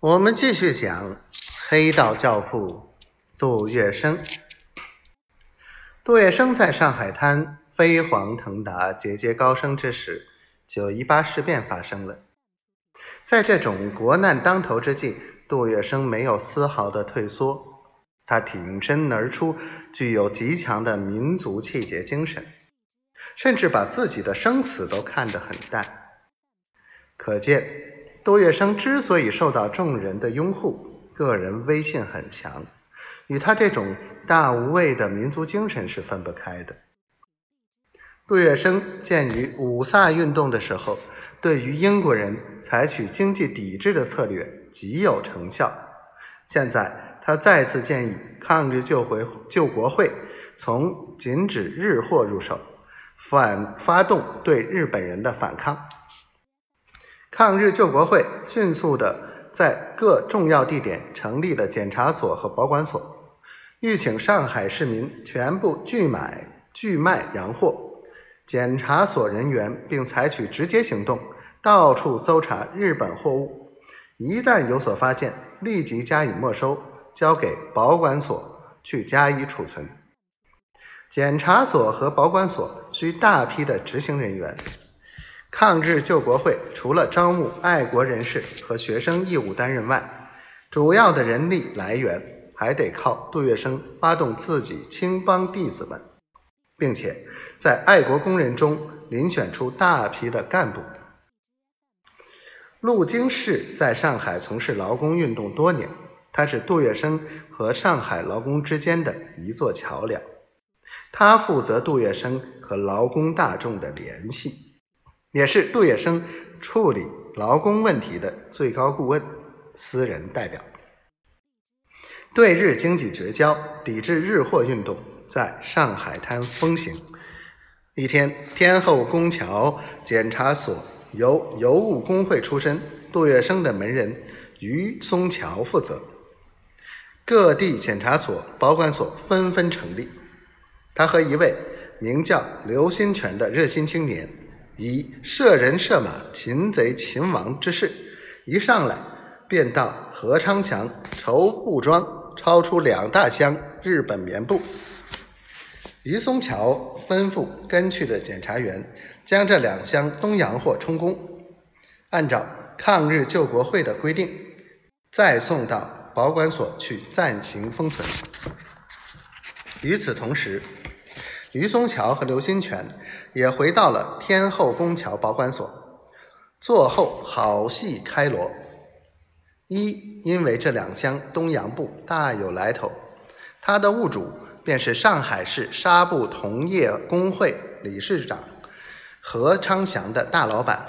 我们继续讲黑道教父杜月笙。杜月笙在上海滩飞黄腾达、节节高升之时，九一八事变发生了。在这种国难当头之际，杜月笙没有丝毫的退缩，他挺身而出，具有极强的民族气节精神，甚至把自己的生死都看得很淡。可见。杜月笙之所以受到众人的拥护，个人威信很强，与他这种大无畏的民族精神是分不开的。杜月笙鉴于五卅运动的时候，对于英国人采取经济抵制的策略极有成效，现在他再次建议抗日救回救国会从禁止日货入手，反发动对日本人的反抗。抗日救国会迅速的在各重要地点成立了检查所和保管所，欲请上海市民全部拒买拒卖洋货。检查所人员并采取直接行动，到处搜查日本货物，一旦有所发现，立即加以没收，交给保管所去加以储存。检查所和保管所需大批的执行人员。抗日救国会除了招募爱国人士和学生义务担任外，主要的人力来源还得靠杜月笙发动自己青帮弟子们，并且在爱国工人中遴选出大批的干部。陆金世在上海从事劳工运动多年，他是杜月笙和上海劳工之间的一座桥梁，他负责杜月笙和劳工大众的联系。也是杜月笙处理劳工问题的最高顾问、私人代表。对日经济绝交、抵制日货运动在上海滩风行。一天，天后宫桥检查所由邮务工会出身杜月笙的门人于松桥负责，各地检查所、保管所纷纷成立。他和一位名叫刘新全的热心青年。以射人射马、擒贼擒王之势，一上来便到何昌强绸布庄抄出两大箱日本棉布。于松桥吩咐跟去的检查员将这两箱东洋货充公，按照抗日救国会的规定，再送到保管所去暂行封存。与此同时，于松桥和刘新全。也回到了天后宫桥保管所，坐后好戏开锣。一，因为这两箱东洋布大有来头，它的物主便是上海市纱布同业工会理事长何昌祥的大老板，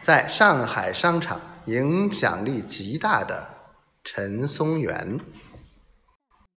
在上海商场影响力极大的陈松元。